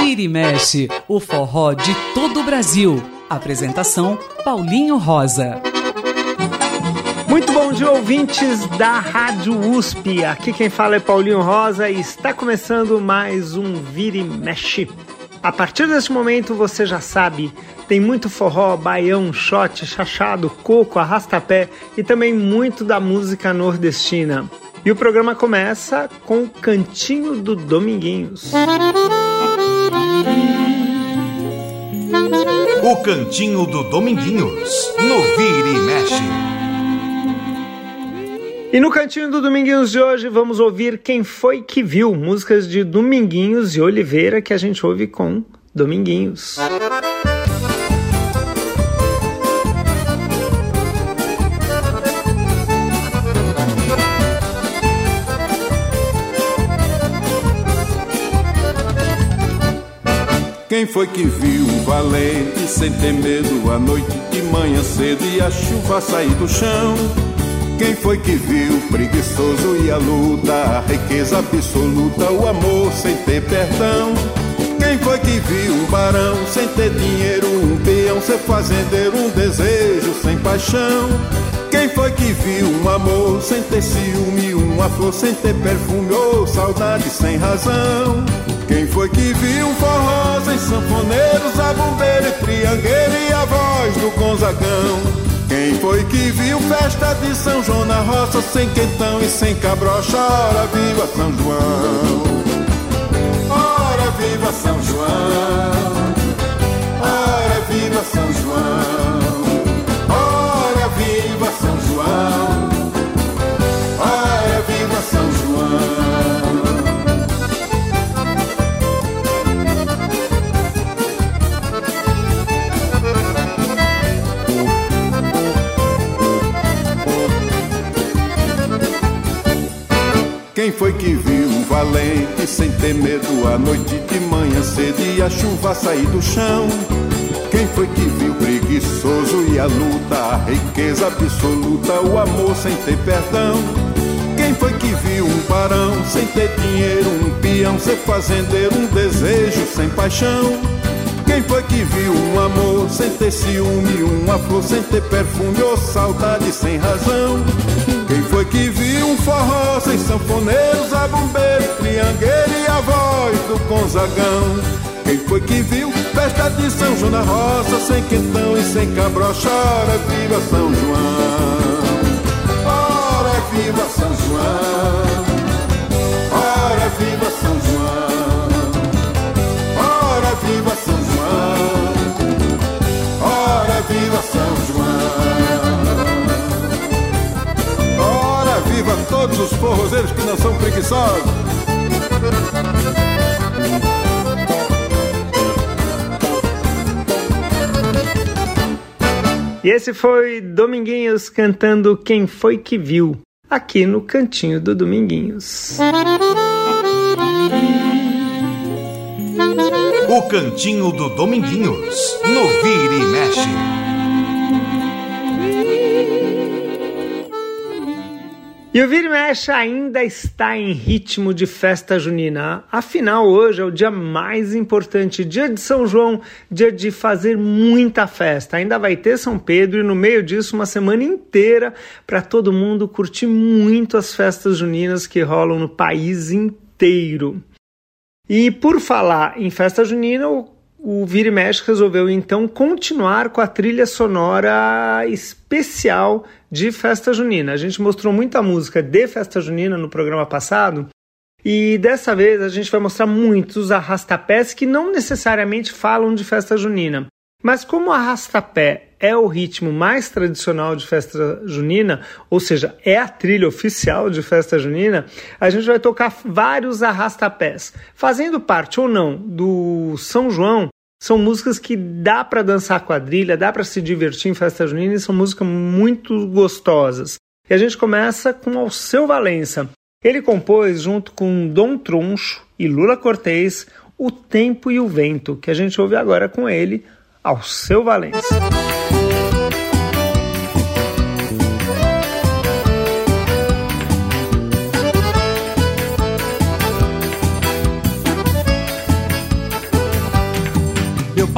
Vira e mexe, o forró de todo o Brasil. Apresentação Paulinho Rosa. Muito bom dia, ouvintes da Rádio USP. Aqui quem fala é Paulinho Rosa e está começando mais um Vira e Mexe. A partir deste momento você já sabe, tem muito forró, baião, shot, chachado, coco, arrastapé e também muito da música nordestina. E o programa começa com o Cantinho do Dominguinhos. O Cantinho do Dominguinhos, no Vira e Mexe. E no Cantinho do Dominguinhos de hoje vamos ouvir Quem Foi Que Viu, músicas de Dominguinhos e Oliveira que a gente ouve com Dominguinhos. Quem foi que viu o valente sem ter medo a noite de manhã cedo e a chuva sair do chão? Quem foi que viu o preguiçoso e a luta, a riqueza absoluta, o amor sem ter perdão? Quem foi que viu um barão sem ter dinheiro, um peão, ser fazendeiro, um desejo sem paixão? Quem foi que viu um amor sem ter ciúme, uma flor sem ter perfume, ou saudade sem razão? Quem foi que viu um forró sem sanfoneiros, a bombeira e triangueira e a voz do Gonzagão? Quem foi que viu festa de São João na roça sem quentão e sem cabrocha? Ora viva São João! Quem foi que viu um valente sem ter medo a noite de manhã cedo e a chuva sair do chão? Quem foi que viu preguiçoso e a luta, a riqueza absoluta, o amor sem ter perdão? Quem foi que viu um barão sem ter dinheiro, um peão ser fazendeiro, um desejo sem paixão? Quem foi que viu um amor sem ter ciúme, uma flor sem ter perfume, ou saudade sem razão? Quem foi que viu um forró sem sanfoneiros, a bombeiro, triangueiro e a voz do Gonzagão? Quem foi que viu festa de São João na roça, sem quentão e sem cabrocha? Ora, viva São João! Ora, viva São João! Ora, viva São João! Viva todos os forrozeiros que não são preguiçosos! E esse foi Dominguinhos cantando Quem Foi Que Viu, aqui no Cantinho do Dominguinhos. O Cantinho do Dominguinhos, no Vira e Mexe. E o Vira Mexe ainda está em ritmo de festa junina. Afinal, hoje é o dia mais importante, dia de São João, dia de fazer muita festa. Ainda vai ter São Pedro e no meio disso uma semana inteira para todo mundo curtir muito as festas juninas que rolam no país inteiro. E por falar em festa junina, o Vira e Mexe resolveu então continuar com a trilha sonora especial de festa junina. A gente mostrou muita música de festa junina no programa passado e dessa vez a gente vai mostrar muitos arrastapés que não necessariamente falam de festa junina. Mas como o arrastapé é o ritmo mais tradicional de festa junina, ou seja, é a trilha oficial de festa junina, a gente vai tocar vários arrastapés. Fazendo parte ou não do São João, são músicas que dá para dançar quadrilha, dá para se divertir em festa junina e são músicas muito gostosas. E a gente começa com Alceu Valença. Ele compôs junto com Dom Troncho e Lula Cortez O Tempo e o Vento, que a gente ouve agora com ele, Alceu Valença.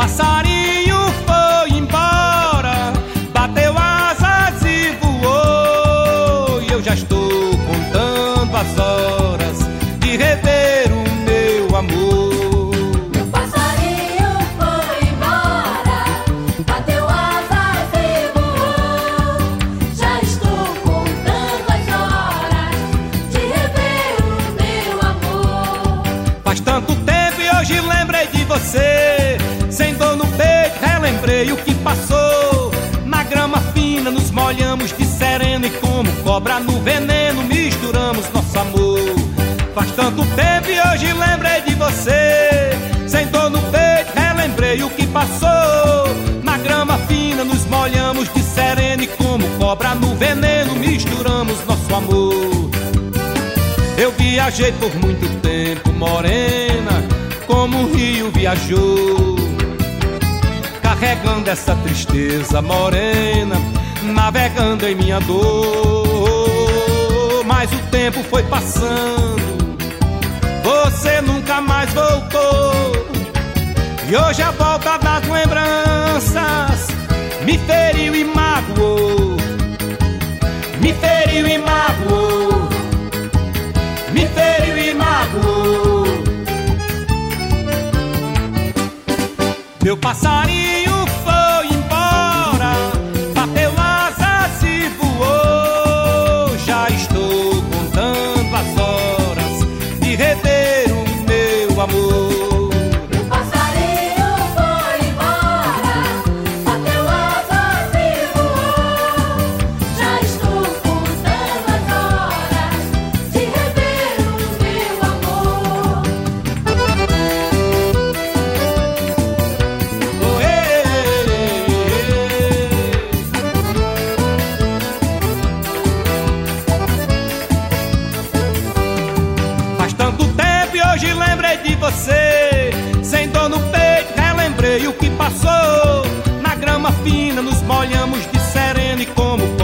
passar. Molhamos de sereno e como cobra no veneno misturamos nosso amor. Faz tanto tempo e hoje lembrei de você. Sem dor no peito, relembrei o que passou. Na grama fina nos molhamos de sereno e como cobra no veneno misturamos nosso amor. Eu viajei por muito tempo, morena como o rio viajou, carregando essa tristeza morena, navegando em minha dor. Mas o tempo foi passando, você nunca mais voltou. E hoje a volta das lembranças me feriu e magoou, me feriu e magoou, me feriu e magoou. Meu passarinho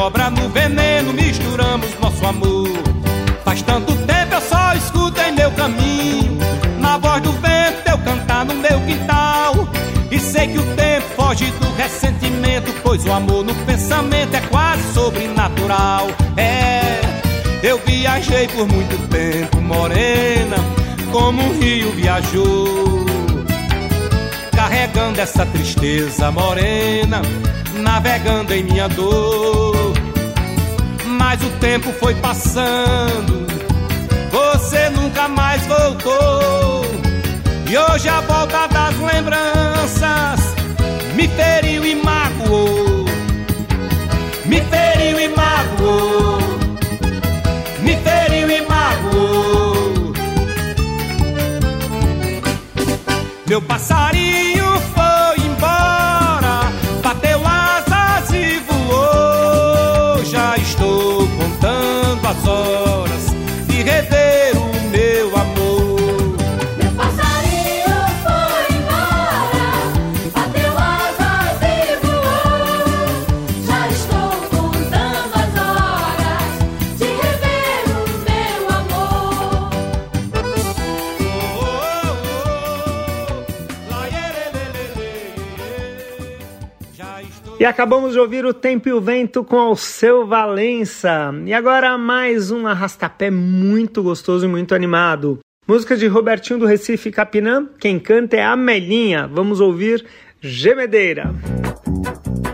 cobra no veneno misturamos nosso amor. Faz tanto tempo eu só escuto em meu caminho, na voz do vento eu cantar no meu quintal. E sei que o tempo foge do ressentimento, pois o amor no pensamento é quase sobrenatural. É, eu viajei por muito tempo, morena, como um rio viajou. Carregando essa tristeza morena, navegando em minha dor. Mas o tempo foi passando, você nunca mais voltou. E hoje a volta das lembranças me feriu e magoou. Passarinho E acabamos de ouvir o Tempo e o Vento com Alceu Valença. E agora mais um arrastapé muito gostoso e muito animado. Música de Robertinho do Recife Capinã. Quem canta é a Melinha. Vamos ouvir Gemedeira. Tava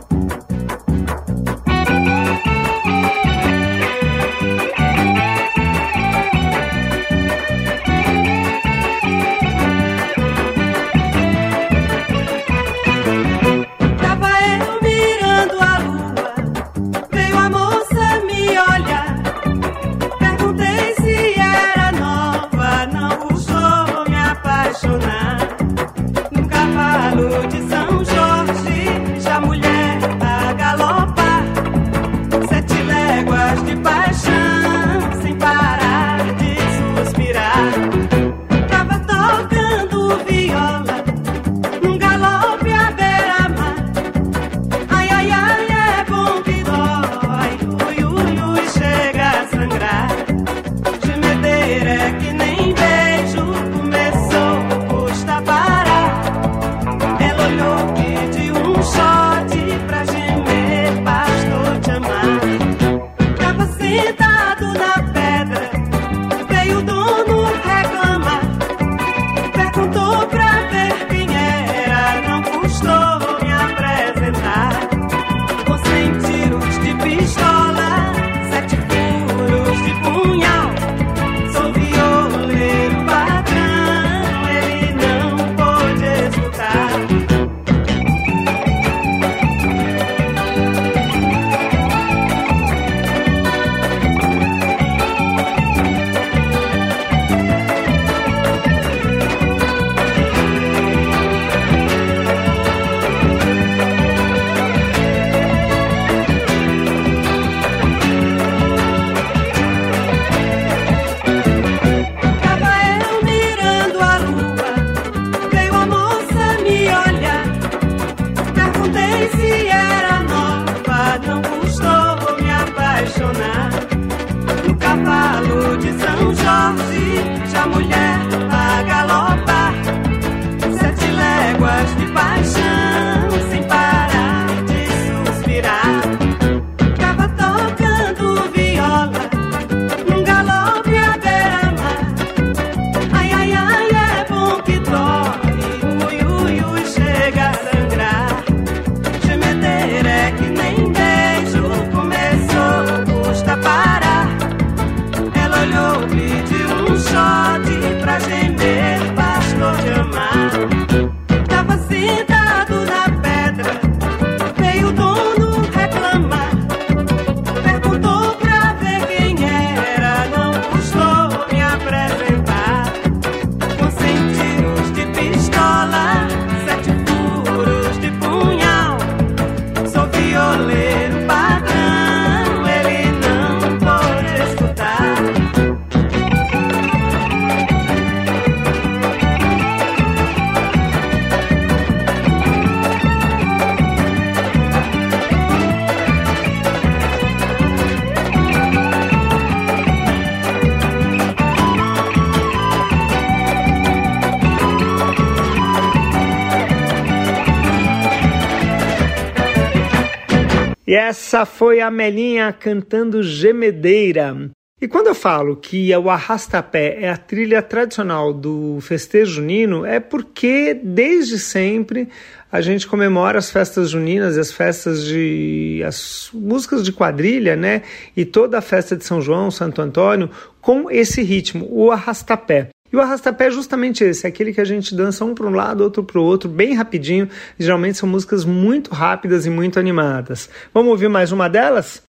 E essa foi a Melinha cantando Gemedeira. E quando eu falo que o arrastapé é a trilha tradicional do festejo junino, é porque desde sempre a gente comemora as festas juninas e as festas de as músicas de quadrilha, né? E toda a festa de São João, Santo Antônio, com esse ritmo, o arrastapé. E o arrastapé é justamente esse, é aquele que a gente dança um para um lado, outro para o outro, bem rapidinho. Geralmente são músicas muito rápidas e muito animadas. Vamos ouvir mais uma delas?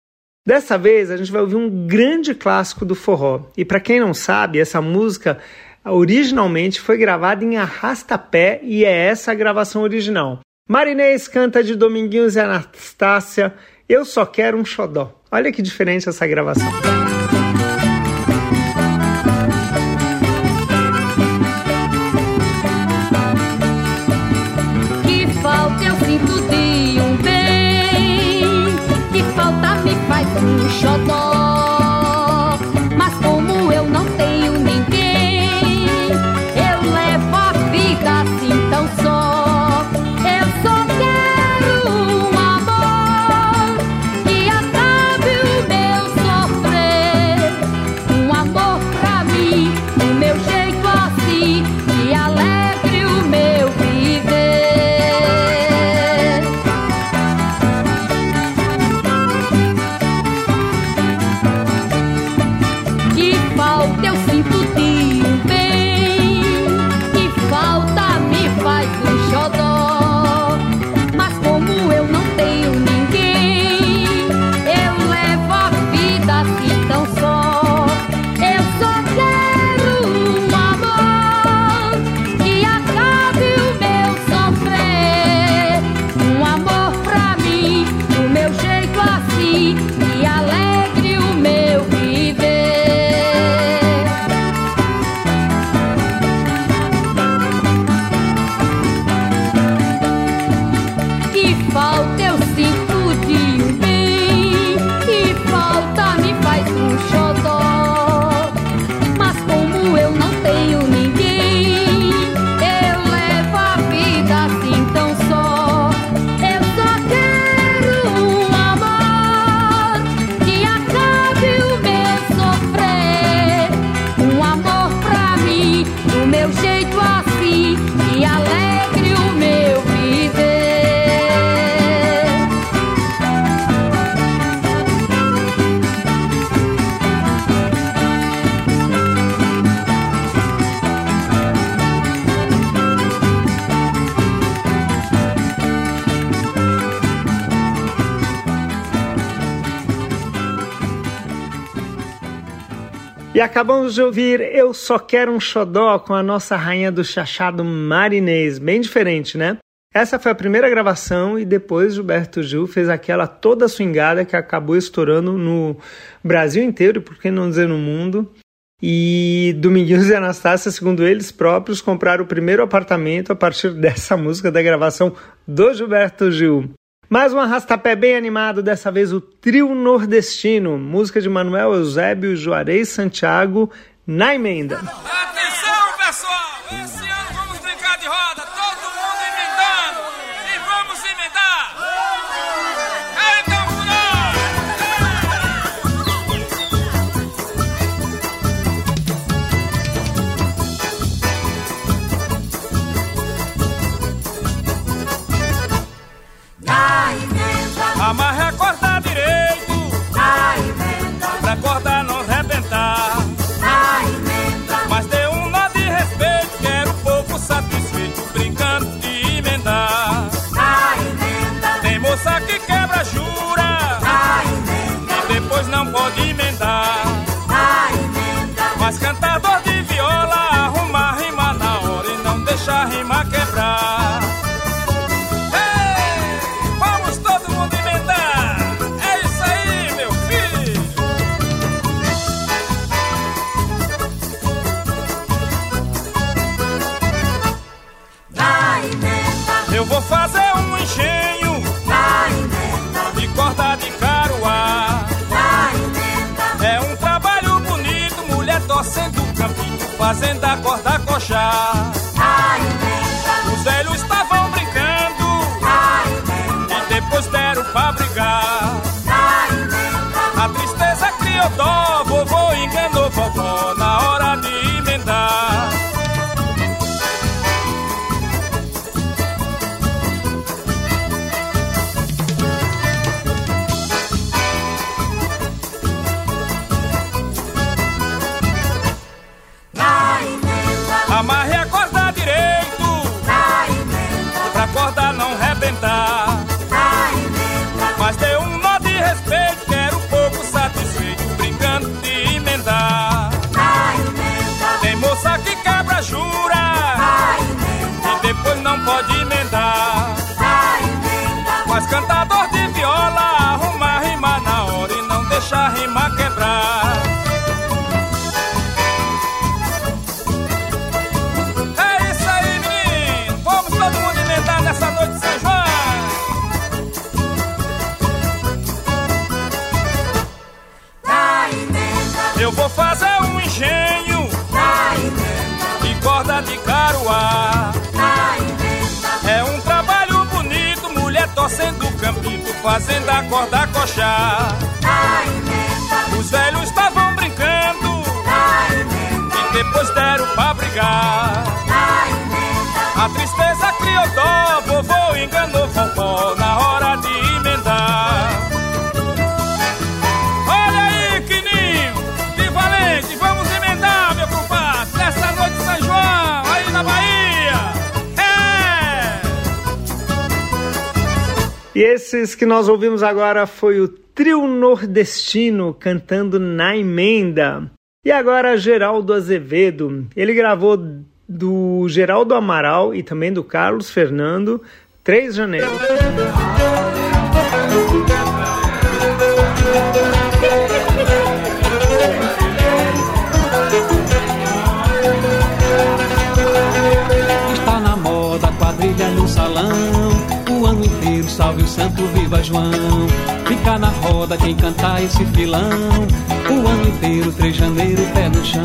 Dessa vez a gente vai ouvir um grande clássico do forró. E para quem não sabe, essa música originalmente foi gravada em arrastapé e é essa a gravação original. Marinês canta de Dominguinhos e Anastácia, Eu Só Quero um Xodó. Olha que diferente essa gravação. Acabamos de ouvir Eu Só Quero um Xodó com a nossa rainha do chachado marinês. Bem diferente, né? Essa foi a primeira gravação e depois Gilberto Gil fez aquela toda swingada que acabou estourando no Brasil inteiro, por que não dizer no mundo. E Dominguinhos e Anastácia, segundo eles próprios, compraram o primeiro apartamento a partir dessa música da gravação do Gilberto Gil. Mais um arrastapé bem animado, dessa vez o Trio Nordestino, música de Manuel Eusébio Juarez Santiago, na emenda. Atenção, pessoal! Amarre a corda fazendo a corda coxar. Os velhos estavam brincando e depois deram pra brigar. E esses que nós ouvimos agora foi o Trio Nordestino cantando na emenda. E agora Geraldo Azevedo. Ele gravou do Geraldo Amaral e também do Carlos Fernando, 3 de janeiro. Salve o santo, viva João. Fica na roda quem cantar esse filão. O ano inteiro, 3 de janeiro, pé no chão.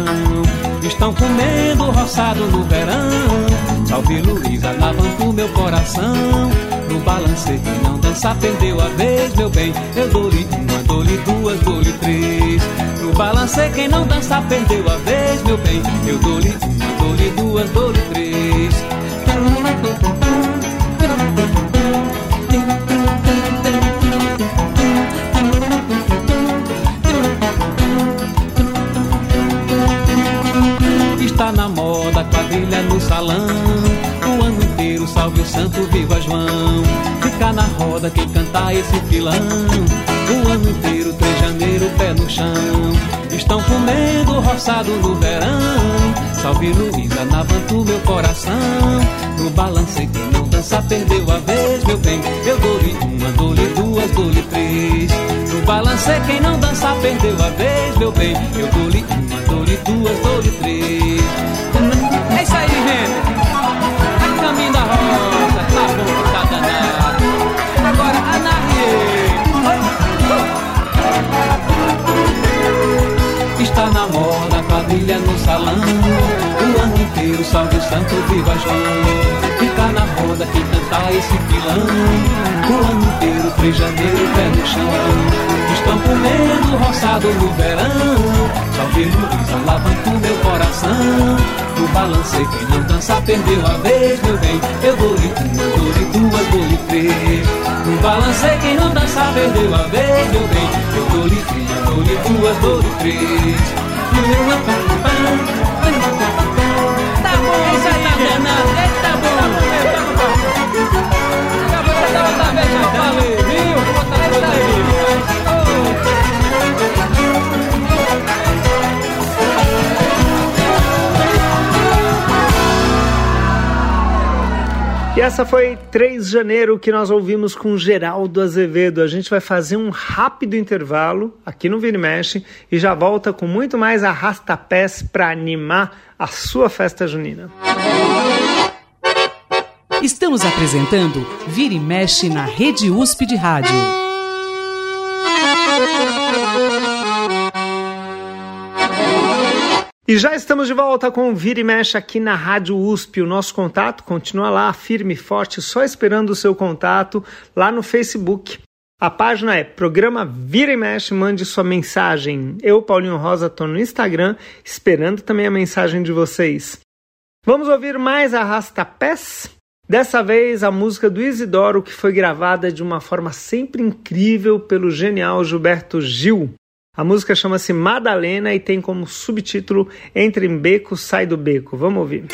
Estão comendo roçado no verão. Salve Luísa, lavando meu coração. No balancê, quem não dança, perdeu a vez, meu bem. Eu dou-lhe uma, dou-lhe duas, dou-lhe três. No balancê, quem não dança, perdeu a vez, meu bem. Eu dou-lhe uma, dou-lhe duas, dou-lhe três. Salve o santo, viva João. Fica na roda quem cantar esse filão. O ano inteiro, 3 de janeiro, pé no chão. estão comendo roçado no verão. Salve Luísa, navanto meu coração. No balancei quem não dança perdeu a vez, meu bem. Eu dou-lhe uma, dou-lhe duas, dou-lhe três. No balancei quem não dança perdeu a vez, meu bem. Eu dou-lhe uma, dou-lhe duas, dou-lhe três. O ano inteiro salve o santo, viva João Fica na roda quem cantar esse filão O ano inteiro, 3 de janeiro, pé no chão Estão comendo roçado no verão. Salve Luísa, lavando meu coração. No balancei, quem não dança perdeu a vez, meu bem. Eu dou-lhe uma, dou-lhe duas, dou-lhe três No balancei, quem não dança perdeu a vez, meu bem. Eu dou-lhe uma, dou-lhe duas, dou-lhe três Tá E essa foi 3 de janeiro que nós ouvimos com Geraldo Azevedo. A gente vai fazer um rápido intervalo aqui no Vira e Mexe e já volta com muito mais arrasta-pés para animar a sua festa junina. Estamos apresentando Vira e Mexe na Rede USP de Rádio. E já estamos de volta com o Vira e Mexe aqui na Rádio USP. O nosso contato continua lá, firme e forte, só esperando o seu contato lá no Facebook. A página é Programa Vira e Mexe, mande sua mensagem. Eu, Paulinho Rosa, estou no Instagram, esperando também a mensagem de vocês. Vamos ouvir mais Arrasta-Pés? Dessa vez a música do Isidoro, que foi gravada de uma forma sempre incrível pelo genial Gilberto Gil. A música chama-se Madalena e tem como subtítulo Entre em Beco, Sai do Beco. Vamos ouvir.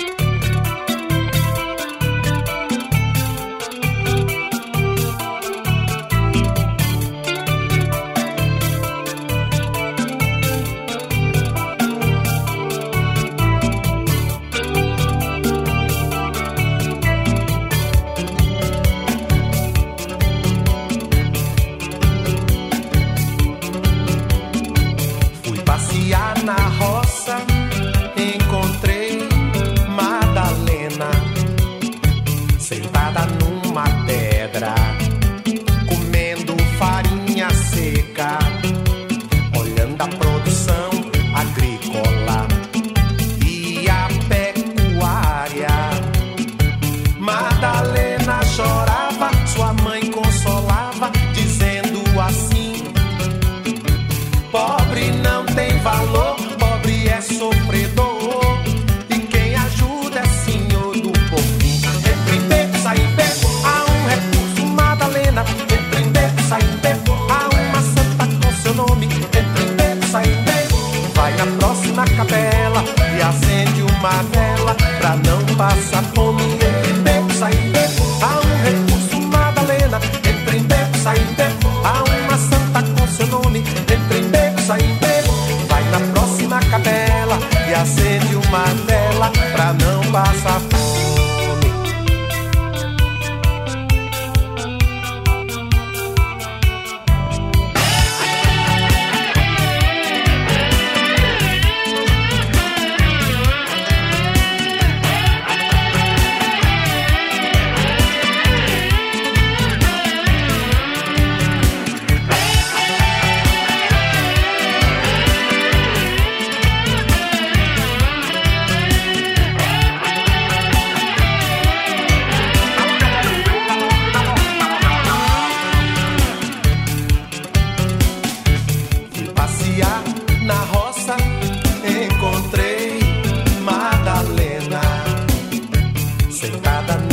sentada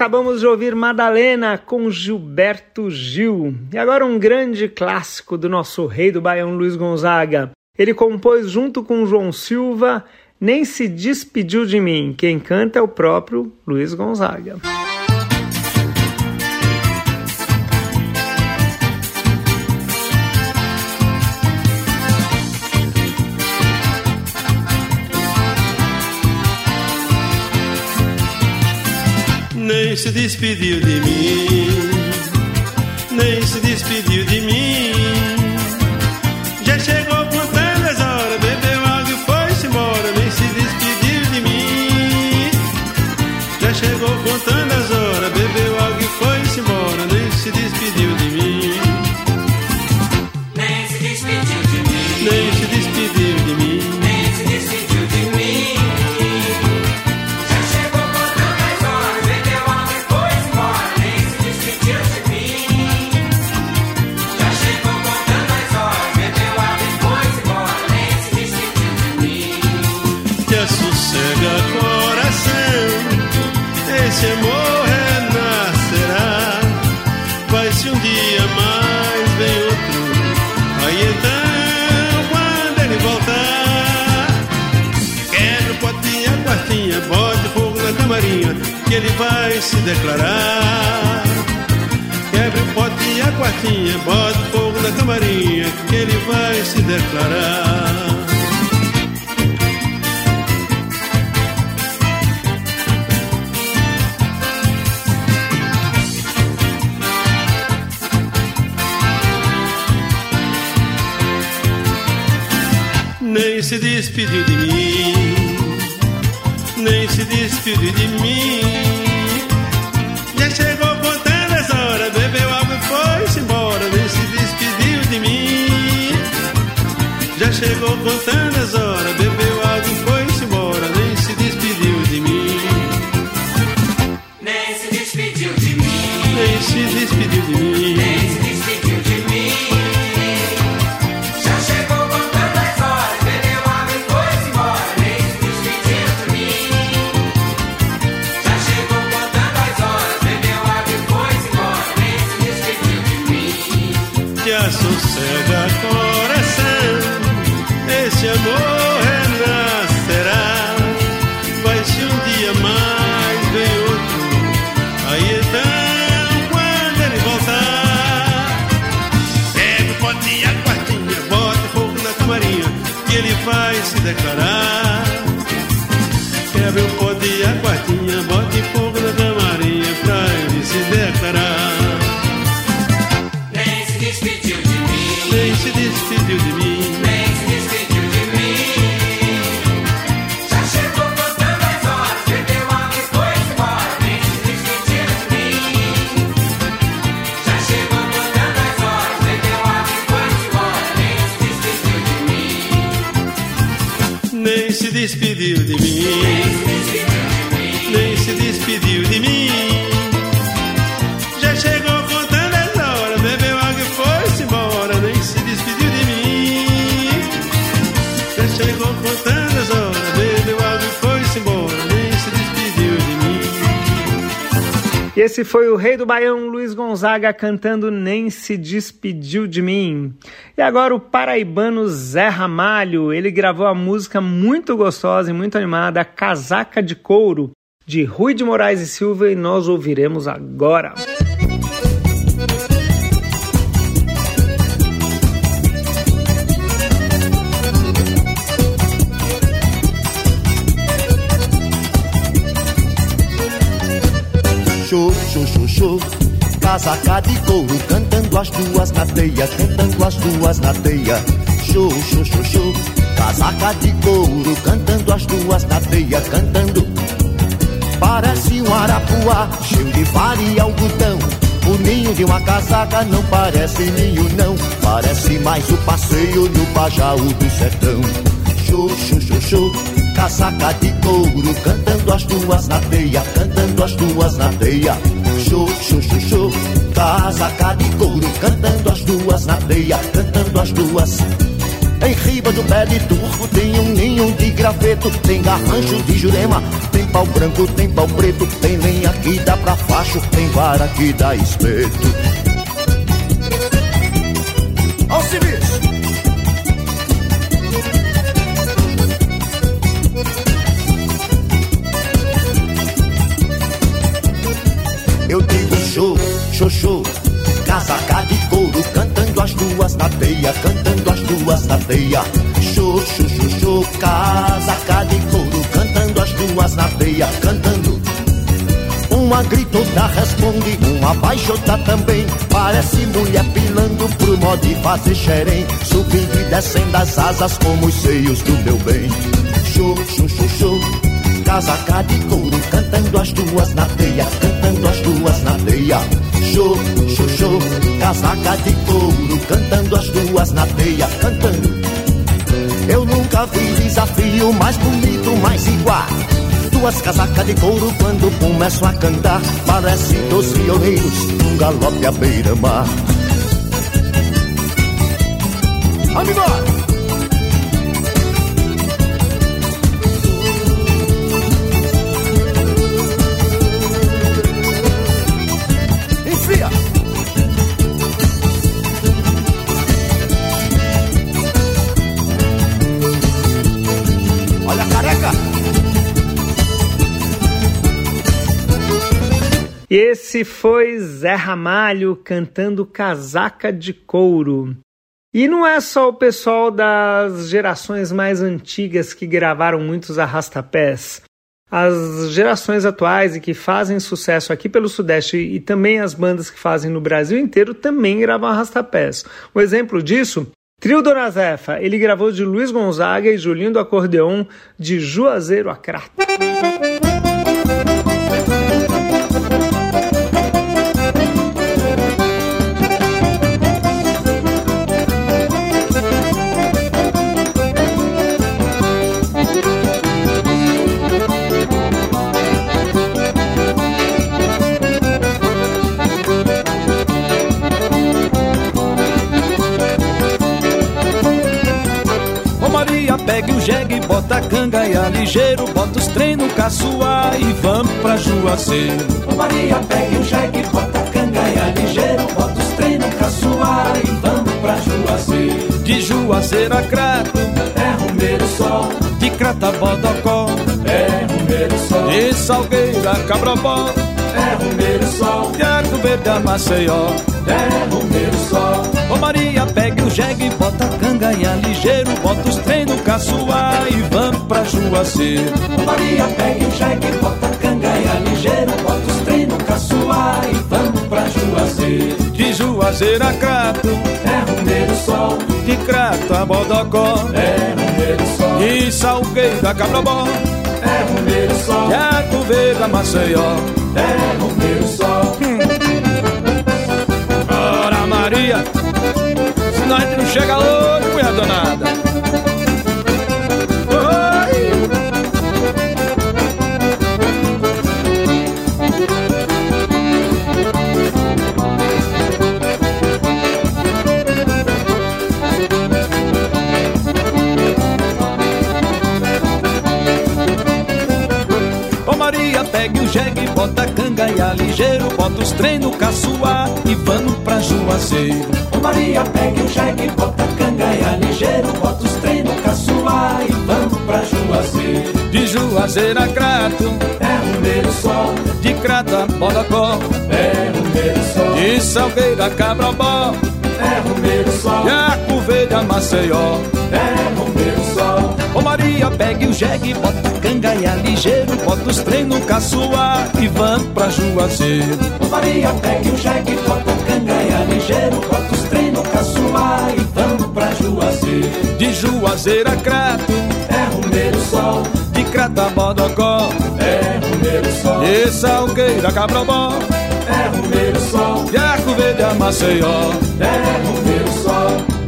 acabamos de ouvir Madalena com Gilberto Gil. E agora um grande clássico do nosso rei do Baião Luiz Gonzaga. Ele compôs junto com João Silva Nem se despediu de mim. Quem canta é o próprio Luiz Gonzaga. nem se despediu de mim, nem se despediu rei do Baião, Luiz Gonzaga, cantando Nem Se Despediu de Mim. E agora o paraibano Zé Ramalho, ele gravou a música muito gostosa e muito animada, Casaca de Couro, de Rui de Moraes e Silva, e nós ouviremos agora. Música show. Casaca de couro, cantando as duas na teia, cantando as duas na teia. Show, show, show, show. Casaca de couro, cantando as duas na teia, cantando. Parece um arapuá, cheio de e algodão. O ninho de uma casaca não parece ninho, não. Parece mais o passeio no Pajaú do sertão. Show, show, show, show. Casaca de couro, cantando as duas na teia, cantando as duas na teia. Show, show, show, show. Casaca de couro, cantando as duas na teia, cantando as duas. Em riba do pé de turco tem um ninho de graveto, tem garrancho de jurema, tem pau branco, tem pau preto, tem lenha que dá pra facho, tem vara que dá espeto. Ó o serviço! Show, casaca de couro, cantando as duas na teia, cantando as duas na teia. Show, show, casaca de couro, cantando as duas na teia, cantando. Uma grita, outra responde, uma baixa, outra também. Parece mulher pilando pro modo de fazer xerém. Subindo e descendo as asas como os seios do meu bem. Show, show, show, show. Casaca de couro, cantando as duas na teia, cantando as duas na teia. Show, show, show. Casaca de couro, cantando as duas na teia, cantando. Eu nunca vi desafio mais bonito, mais igual. Duas casacas de couro quando começam a cantar Parece dois violeiros num galope à beira-mar Vamos esse foi Zé Ramalho cantando Casaca de Couro. E não é só o pessoal das gerações mais antigas que gravaram muitos arrastapés. As gerações atuais e que fazem sucesso aqui pelo Sudeste e também as bandas que fazem no Brasil inteiro também gravam arrastapés. Um exemplo disso, Trio Dona Zefa, ele gravou de Luiz Gonzaga e Julinho do Acordeon de Juazeiro a Crato. Bota a cangaia ligeiro, bota os trem no caçoar e vamos pra Juazeiro. Ô Maria, pegue o jegue, bota a cangaia ligeiro, bota os trem no caçoar e vamos pra Juazeiro. De Juazeiro a Crato, É rumeiro sol, de Crata Bodocó, é rumeiro sol, de Salgueira a Cabrobó, é rumeiro sol, de Arco Verde a Maceió. é rumeiro sol. Ô Maria, pegue o jegue, bota a cangaia ligeiro, bota os trem no caçoar e vamos pra Juazeiro. Maria, pegue o jegue, bota a cangaia ligeiro, bota os trem no caçoar e vamos pra Juazeiro. De Juazeiro a Crato, É rumeiro sol, de Crato a Bodocó, é rumeiro sol, de Salgueiro a Cabrobó, é rumeiro sol, Verde a Maceió. é rumeiro sol. Ora Maria, senão a não chega hoje, mulher danada. Oi. Ô Maria, pegue o jegue, bota a cangaia ligeiro, bota os trem no caçoar e vamos pra Juazeiro. Maria, pegue o jegue, bota a cangaia ligeiro, bota os trem no caçoar e vamos pra Juazeiro. De Juazeiro a Crato, É rumeiro sol, de Crata a Bodocó, é rumeiro sol, de Salgueiro a Cabrobó, é rumeiro sol, de Arco Verde a Maceió. é rumeiro sol, Ô Maria, pegue o jegue, bota a cangaia ligeiro, bota os trem no caçoar e vamos pra Juazeiro. Ô Maria, pegue o jegue, bota a cangaia ligeiro, bota os trem no caçoar e vamos pra Juazeiro. De Juazeiro a Crato, é rumeiro sol, de Crato a Bodocó, é rumeiro sol. E Salgueira, Cabrobó, é rumeiro sol, e Arco Verde a Maceió, é rumeiro sol.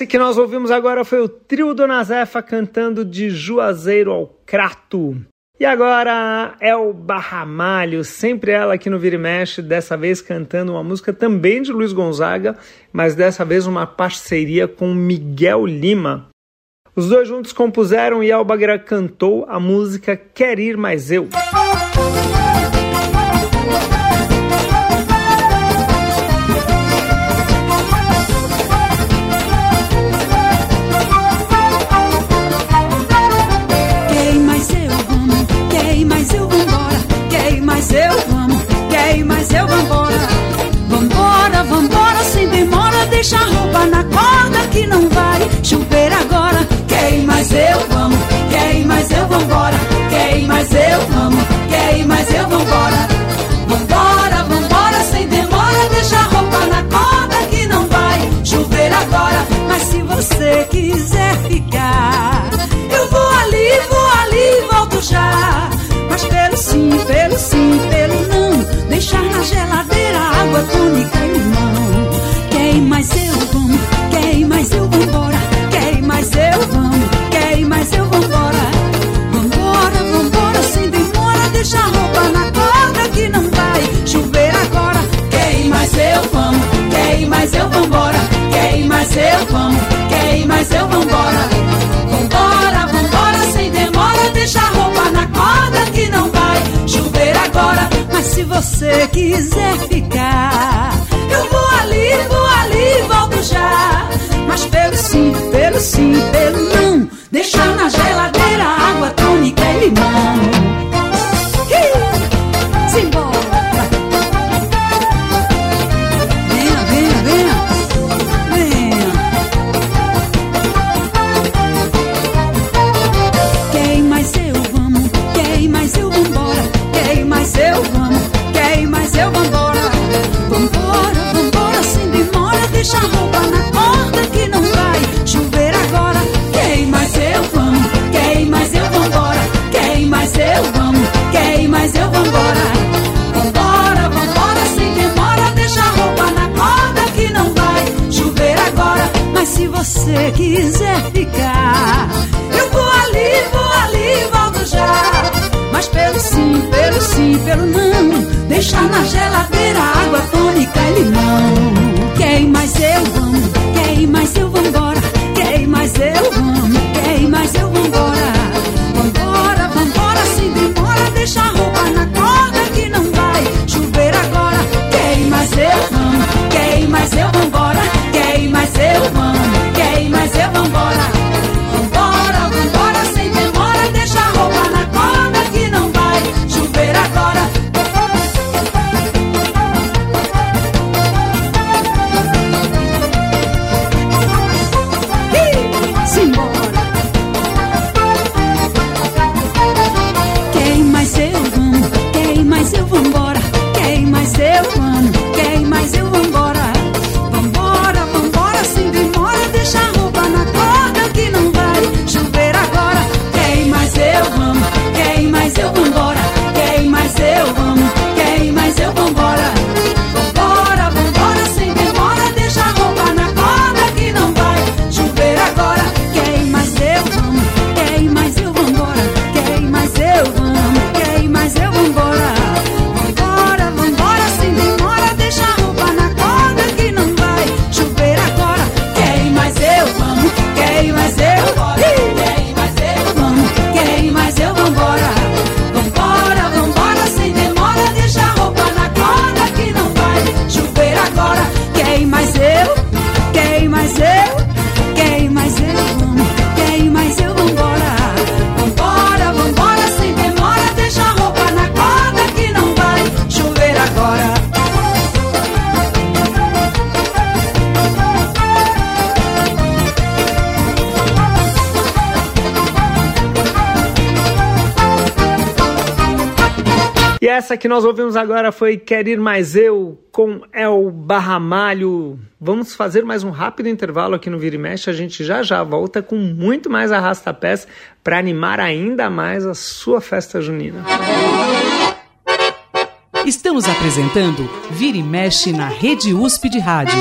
Esse que nós ouvimos agora foi o trio Dona Zefa cantando de Juazeiro ao Crato. E agora é o Barramalho, sempre ela aqui no Vira e Mexe, dessa vez cantando uma música também de Luiz Gonzaga, mas dessa vez uma parceria com Miguel Lima. Os dois juntos compuseram e Albagra cantou a música Quer Ir Mais Eu. Deixa a roupa na corda que não vai chover agora. Quer mais eu vamos, quer ir mais eu vambora, quer ir mais eu vamos, quer mais eu vambora. Vambora, vambora, sem demora, deixa a roupa na corda que não vai chover agora. Mas se você quiser ficar, eu vou ali, vou ali, volto já. Mas pelo sim, pelo sim, pelo Quer ir mais eu quer ir mais eu vambora, quer ir mais eu quer ir mais eu vambora. Vambora, vambora, sem demora, deixa a roupa na corda que não vai chover agora. Quer ir mais eu quer ir mais eu vambora, quer ir mais eu quer ir mais eu vambora. Vambora, vambora, sem demora, deixa a roupa na corda que não vai chover agora. Mas se você quiser ficar, vou ali, vou ali, volto já. Mas pelo sim, pelo sim, pelo não, deixar na geladeira água tônica e limão. Você quiser ficar, eu vou ali, vou ali, volto já. Mas pelo sim, pelo sim, pelo não, deixar na geladeira água tônica e limão. Quer ir mais eu vamos, essa que nós ouvimos agora foi Quer Ir Mais Eu com El Barramalho. Vamos fazer mais um rápido intervalo aqui no Vira e Mexe. A gente já já volta com muito mais arrasta-pés para animar ainda mais a sua festa junina. Estamos apresentando Vira e Mexe na Rede USP de Rádio.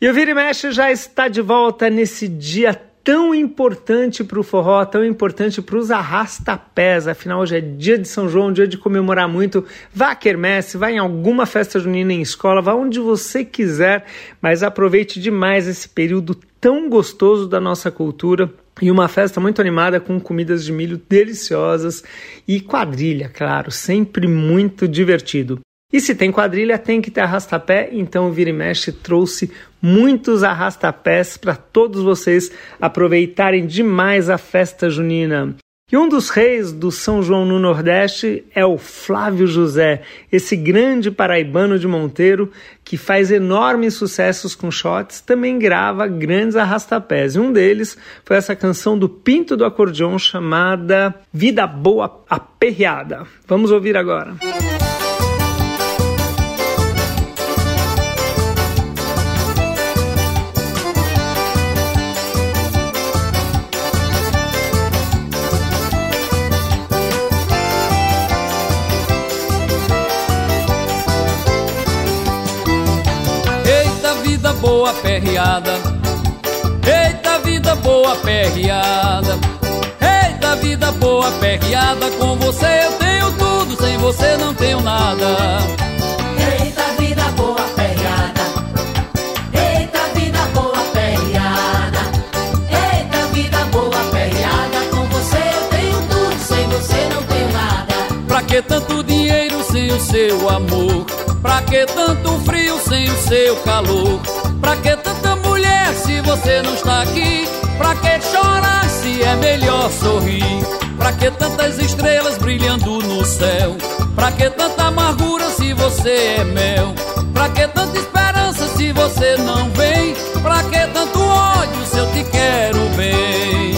E o Vira e Mexe já está de volta nesse dia tão importante para o forró, tão importante para os arrastapés. Afinal, hoje é dia de São João, dia de comemorar muito. Vá à quermesse, vá em alguma festa junina em escola, vá onde você quiser, mas aproveite demais esse período tão gostoso da nossa cultura. E uma festa muito animada com comidas de milho deliciosas e quadrilha, claro, sempre muito divertido. E se tem quadrilha, tem que ter arrastapé, então o Vira e Mexe trouxe muitos arrastapés para todos vocês aproveitarem demais a festa junina. E um dos reis do São João no Nordeste é o Flávio José, esse grande paraibano de Monteiro que faz enormes sucessos com shots, também grava grandes arrastapés. E um deles foi essa canção do Pinto do Acordeon chamada Vida Boa Aperreada. Vamos ouvir agora. Eita boa perreada. Eita vida boa perreada. Eita vida boa perreada. Com você eu tenho tudo Sem você não tenho nada. Eita vida boa perreada. Eita vida boa perreada. Eita vida boa perreada. Com você eu tenho tudo Sem você não tenho nada. Pra que tanto dinheiro sem o seu amor? Pra que tanto frio sem o seu calor? Pra que tanta mulher se você não está aqui? Pra que chorar se é melhor sorrir? Pra que tantas estrelas brilhando no céu? Pra que tanta amargura se você é mel? Pra que tanta esperança se você não vem? Pra que tanto ódio se eu te quero bem?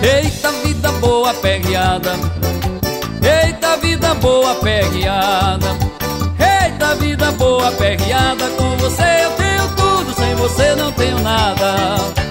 Eita vida boa perreada Eita vida boa perreada Eita vida boa perreada Com você eu tenho Sem você não tenho nada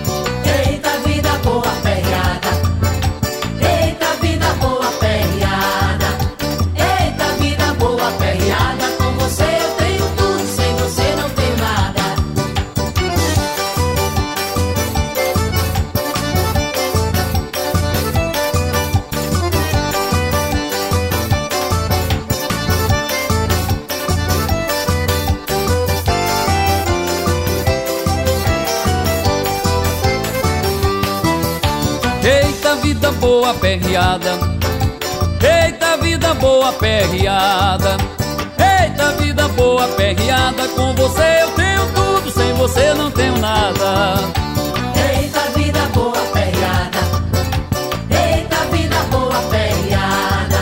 boa perreada. Eita vida boa perreada. Eita vida boa perreada. Com você eu tenho tudo Sem você não tenho nada. Eita vida boa perreada. Eita vida boa perreada.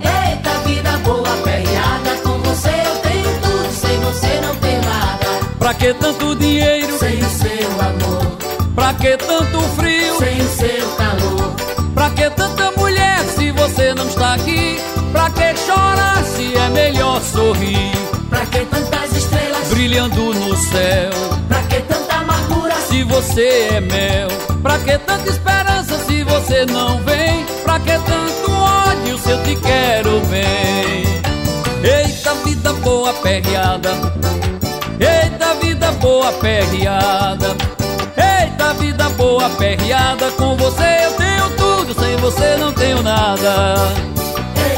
Eita vida boa perreada. Com você eu tenho tudo Sem você não tenho nada. Pra que tanto dinheiro? Sem o seu amor. Pra que tanto frio? Sem o seu calor que tanta mulher se você não está aqui? Pra que chorar se é melhor sorrir? Pra que tantas estrelas Brilhando no céu Pra que tanta amargura se você é mel? Pra que tanta esperança se você não vem? Pra que tanto ódio se eu te quero bem? Eita vida boa perreada Eita vida boa perreada Eita vida boa perreada Com você eu tenho Sem você não tenho nada.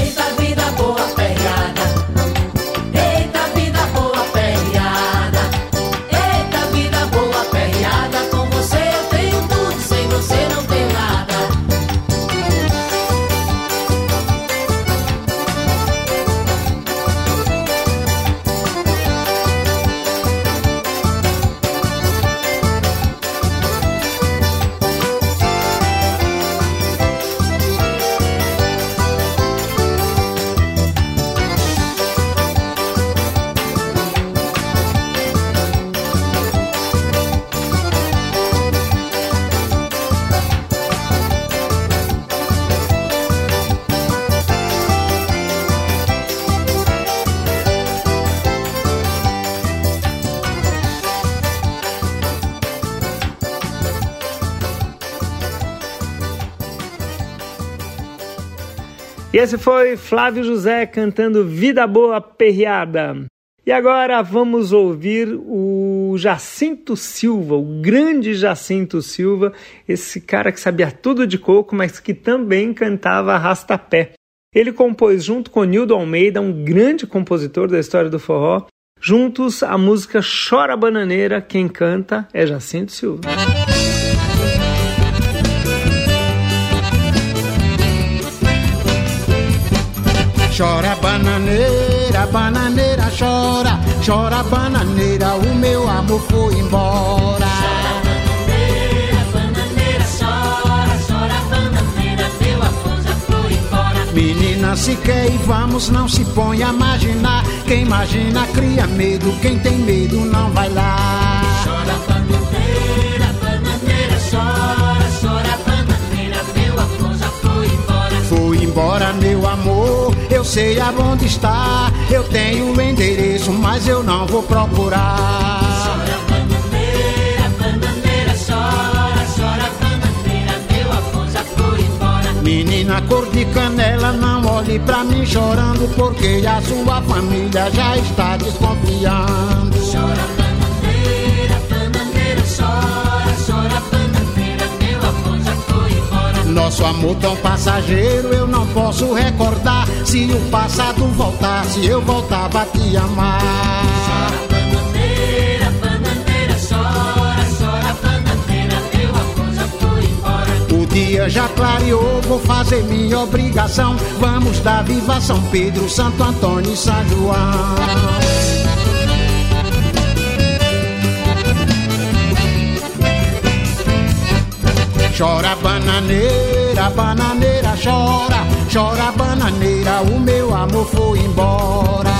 Eita vida boa perreada esse foi Flávio José cantando Vida Boa Perreada. E agora vamos ouvir o Jacinto Silva, o grande Jacinto Silva, esse cara que sabia tudo de coco, mas que também cantava arrastapé. Ele compôs junto com Nildo Almeida, um grande compositor da história do forró, juntos a música Chora Bananeira, quem canta é Jacinto Silva. Chora bananeira, bananeira chora, chora bananeira, o meu amor foi embora. Bananeira, bananeira, chora, chora, bananeira, meu amor já foi embora. Menina, se quer e vamos, não se põe a imaginar. Quem imagina cria medo, quem tem medo não vai lá. Chora, bananeira, bananeira, chora, chora, bananeira, meu amor já foi embora. Foi embora, meu amor, eu sei aonde está. Eu tenho o endereço, mas eu não vou procurar. Chora, bananeira, bananeira, chora, chora, bananeira, meu já foi embora. Menina cor de canela, não olhe pra mim chorando, porque a sua família já está desconfiando. Chora, bananeira, bananeira, chora, chora, bananeira, meu já foi embora. Nosso amor tão passageiro, eu não posso recordar. Se o passado voltasse, eu voltava a te amar. Bananeira, bananeira, chora, chora, bananeira, meu amor já foi embora. O dia já clareou, vou fazer minha obrigação. Vamos dar viva São Pedro, Santo Antônio e São João. Chora bananeira, bananeira chora, chora bananeira, o meu amor foi embora.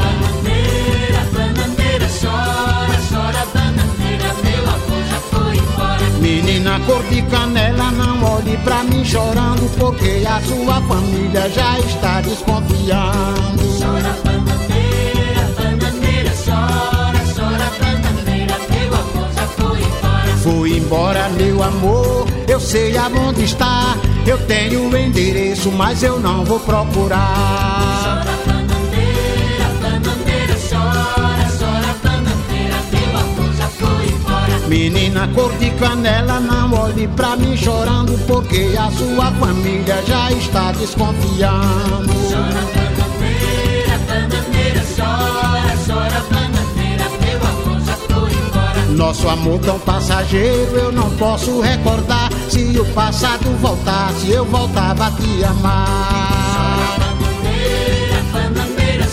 Bananeira, bananeira, chora, chora, bananeira, meu amor já foi embora. Menina cor de canela, não olhe pra mim chorando, porque a sua família já está desconfiando. Chora, bananeira, bananeira, chora, chora, bananeira, meu amor já foi embora. Foi embora, meu amor, eu sei aonde está. Eu tenho o endereço, mas eu não vou procurar. Chora, bananeira, bananeira, chora, chora, bananeira, meu amor já foi embora. Menina cor de canela, não olhe pra mim chorando, porque a sua família já está desconfiando. Chora, Nosso amor tão passageiro, eu não posso recordar. Se o passado voltasse, eu voltava a te amar.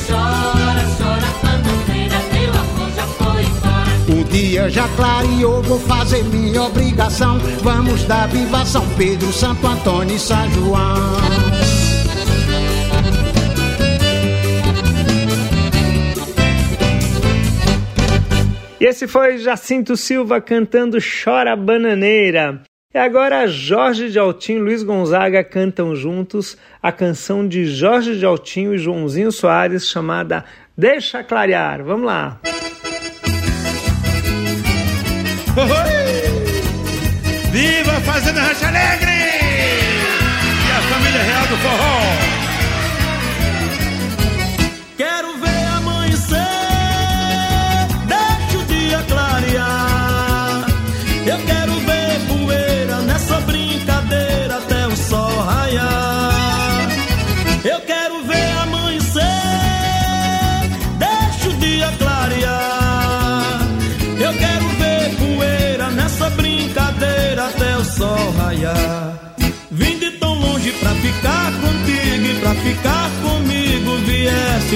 Chora, chora, amor já foi embora. O dia já clareou, vou fazer minha obrigação. Vamos dar viva São Pedro, Santo Antônio e São João. E esse foi Jacinto Silva cantando Chora Bananeira. E agora Jorge de Altinho e Luiz Gonzaga cantam juntos a canção de Jorge de Altinho e Joãozinho Soares chamada Deixa Clarear. Vamos lá. Oi! Viva Fazenda Rancho Alegre!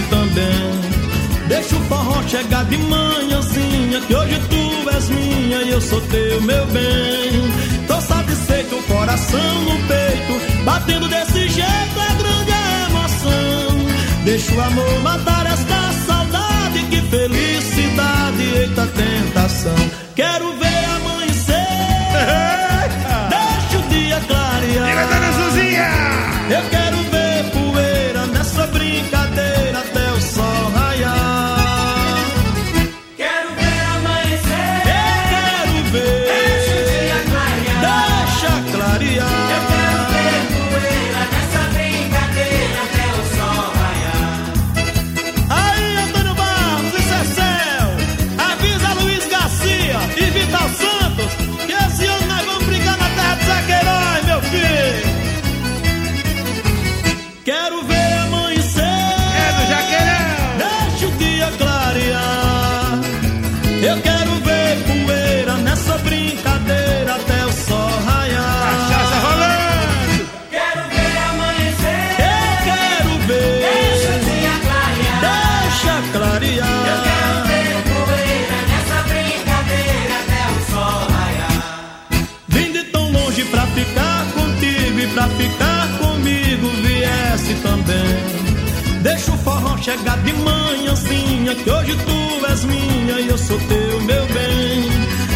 Também. Deixa o forró chegar de manhãzinha, que hoje tu és minha e eu sou teu, meu bem. Tô satisfeito, o coração no peito, batendo desse jeito é grande a emoção. Deixa o amor matar esta saudade, que felicidade, eita tentação. Chegar de manhãzinha, que hoje tu és minha e eu sou teu, meu bem.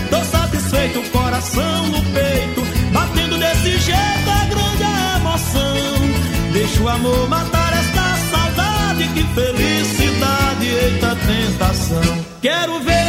Tô satisfeito, coração no peito, batendo desse jeito é grande a emoção. Deixa o amor matar esta saudade, que felicidade, eita tentação. Quero ver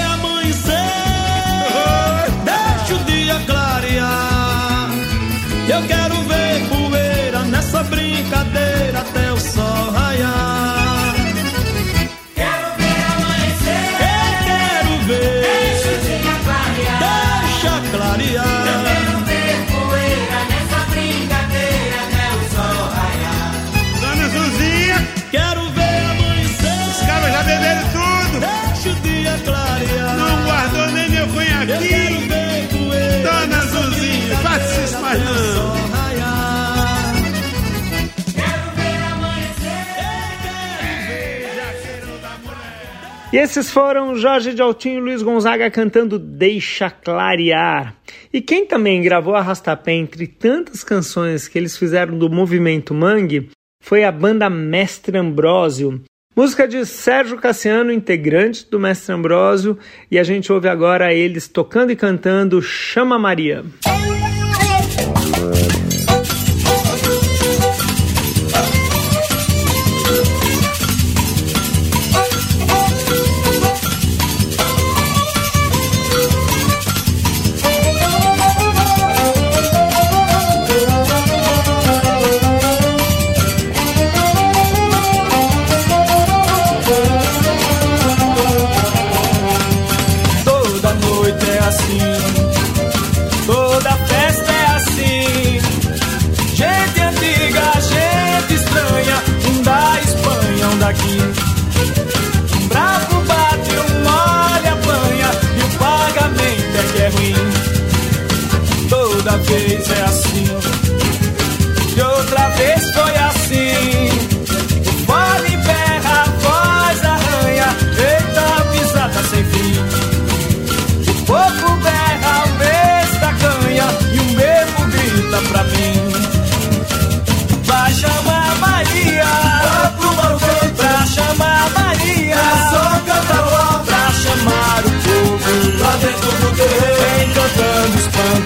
E esses foram Jorge de Altinho e Luiz Gonzaga cantando Deixa Clarear. E quem também gravou arrastapé entre tantas canções que eles fizeram do movimento Mangue foi a banda Mestre Ambrósio. Música de Sérgio Cassiano, integrante do Mestre Ambrósio, e a gente ouve agora eles tocando e cantando Chama Maria.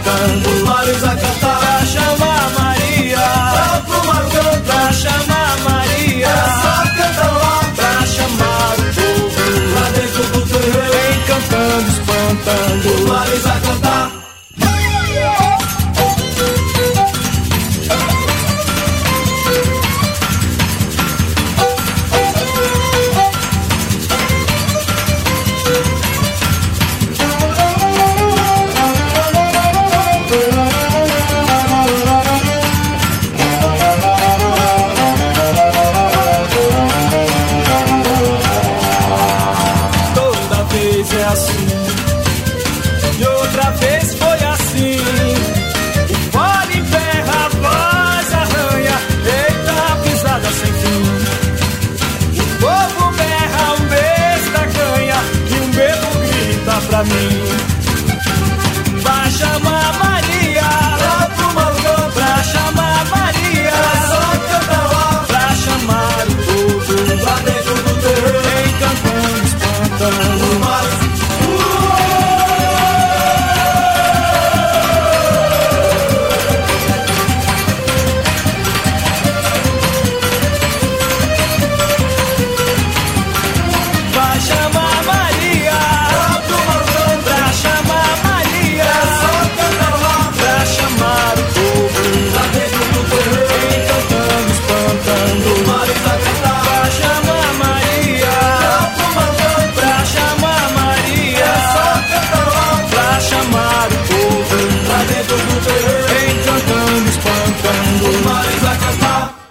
Espantando os mares a cantar. Pra chamar Maria, pra chamar Maria, pra chamar o povo. Lá dentro do terreiro, vem cantando, espantando. Os mares a cantar. Grita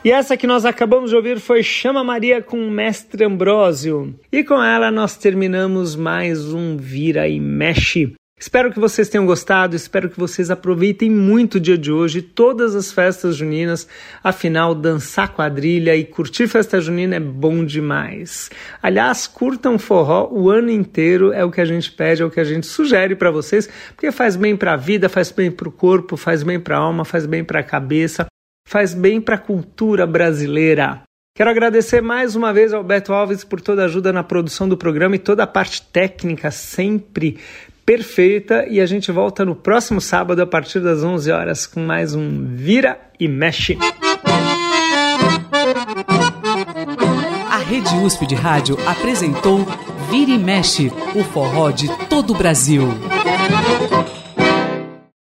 E essa que nós acabamos de ouvir foi Chama Maria com o Mestre Ambrósio. E com ela nós terminamos mais um Vira e Mexe. Espero que vocês tenham gostado, espero que vocês aproveitem muito o dia de hoje, todas as festas juninas. Afinal, dançar quadrilha e curtir festa junina é bom demais. Aliás, curtam forró o ano inteiro, é o que a gente pede, é o que a gente sugere para vocês, porque faz bem para a vida, faz bem para o corpo, faz bem para a alma, faz bem para a cabeça, faz bem para a cultura brasileira. Quero agradecer mais uma vez ao Beto Alves por toda a ajuda na produção do programa e toda a parte técnica sempre perfeita. E a gente volta no próximo sábado a partir das 11 horas com mais um Vira e Mexe. A Rede USP de Rádio apresentou Vira e Mexe, o forró de todo o Brasil.